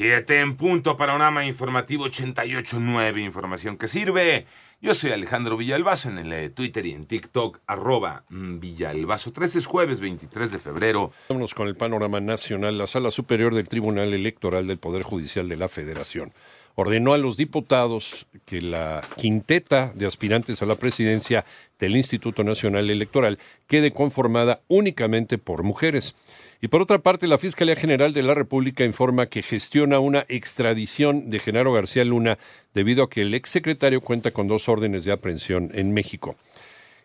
Siete en punto, panorama informativo 88.9, información que sirve. Yo soy Alejandro Villalbazo en el eh, Twitter y en TikTok, arroba mm, Villalbazo. 13 es jueves 23 de febrero. Vámonos con el panorama nacional. La Sala Superior del Tribunal Electoral del Poder Judicial de la Federación ordenó a los diputados que la quinteta de aspirantes a la presidencia del Instituto Nacional Electoral quede conformada únicamente por mujeres. Y por otra parte, la Fiscalía General de la República informa que gestiona una extradición de Genaro García Luna debido a que el exsecretario cuenta con dos órdenes de aprehensión en México.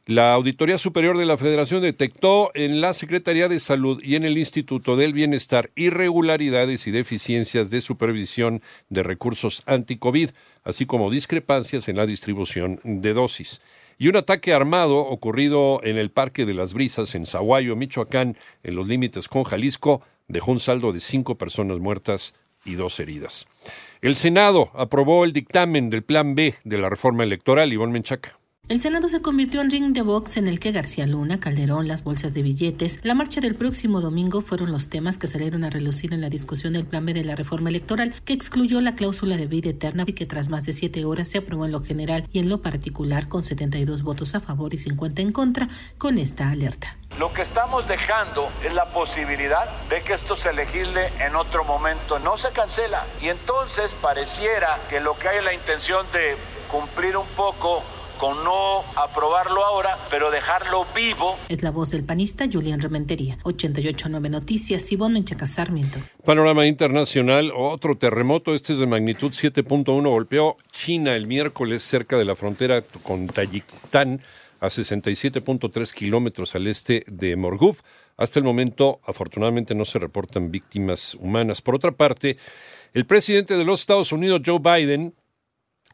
La Auditoría Superior de la Federación detectó en la Secretaría de Salud y en el Instituto del Bienestar irregularidades y deficiencias de supervisión de recursos anti-COVID, así como discrepancias en la distribución de dosis y un ataque armado ocurrido en el Parque de las Brisas en Zaguayo, Michoacán, en los límites con Jalisco, dejó un saldo de cinco personas muertas y dos heridas. El Senado aprobó el dictamen del Plan B de la reforma electoral. Ivonne Menchaca. El Senado se convirtió en ring de box en el que García Luna, Calderón, las bolsas de billetes, la marcha del próximo domingo fueron los temas que salieron a relucir en la discusión del plan B de la reforma electoral, que excluyó la cláusula de vida eterna y que tras más de siete horas se aprobó en lo general y en lo particular con 72 votos a favor y 50 en contra con esta alerta. Lo que estamos dejando es la posibilidad de que esto se legisle en otro momento. No se cancela. Y entonces pareciera que lo que hay es la intención de cumplir un poco con no aprobarlo ahora, pero dejarlo vivo. Es la voz del panista Julián Rementería. 889 Noticias, Sibón Menchaca Sarmiento. Panorama internacional, otro terremoto, este es de magnitud 7.1, golpeó China el miércoles cerca de la frontera con Tayikistán, a 67.3 kilómetros al este de Morguf. Hasta el momento, afortunadamente, no se reportan víctimas humanas. Por otra parte, el presidente de los Estados Unidos, Joe Biden,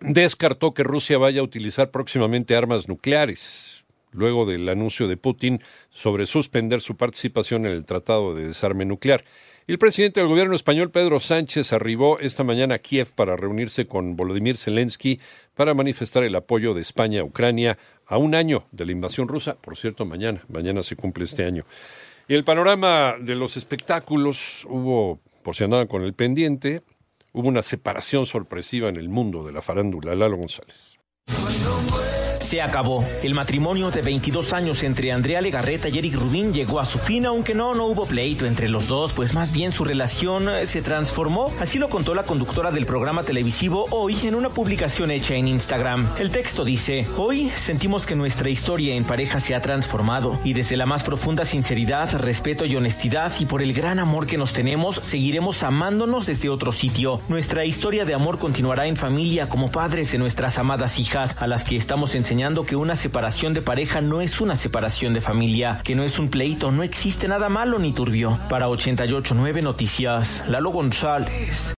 descartó que Rusia vaya a utilizar próximamente armas nucleares, luego del anuncio de Putin sobre suspender su participación en el Tratado de Desarme Nuclear. El presidente del gobierno español, Pedro Sánchez, arribó esta mañana a Kiev para reunirse con Volodymyr Zelensky para manifestar el apoyo de España a Ucrania a un año de la invasión rusa. Por cierto, mañana, mañana se cumple este año. Y el panorama de los espectáculos hubo, por si andaban con el pendiente, hubo una separación sorpresiva en el mundo de la farándula. Lalo González. Se acabó. El matrimonio de 22 años entre Andrea Legarreta y Eric Rubín llegó a su fin, aunque no, no hubo pleito entre los dos, pues más bien su relación eh, se transformó. Así lo contó la conductora del programa televisivo hoy en una publicación hecha en Instagram. El texto dice, hoy sentimos que nuestra historia en pareja se ha transformado y desde la más profunda sinceridad, respeto y honestidad y por el gran amor que nos tenemos, seguiremos amándonos desde otro sitio. Nuestra historia de amor continuará en familia como padres de nuestras amadas hijas, a las que estamos que una separación de pareja no es una separación de familia, que no es un pleito, no existe nada malo ni turbio. Para 889 Noticias, Lalo González.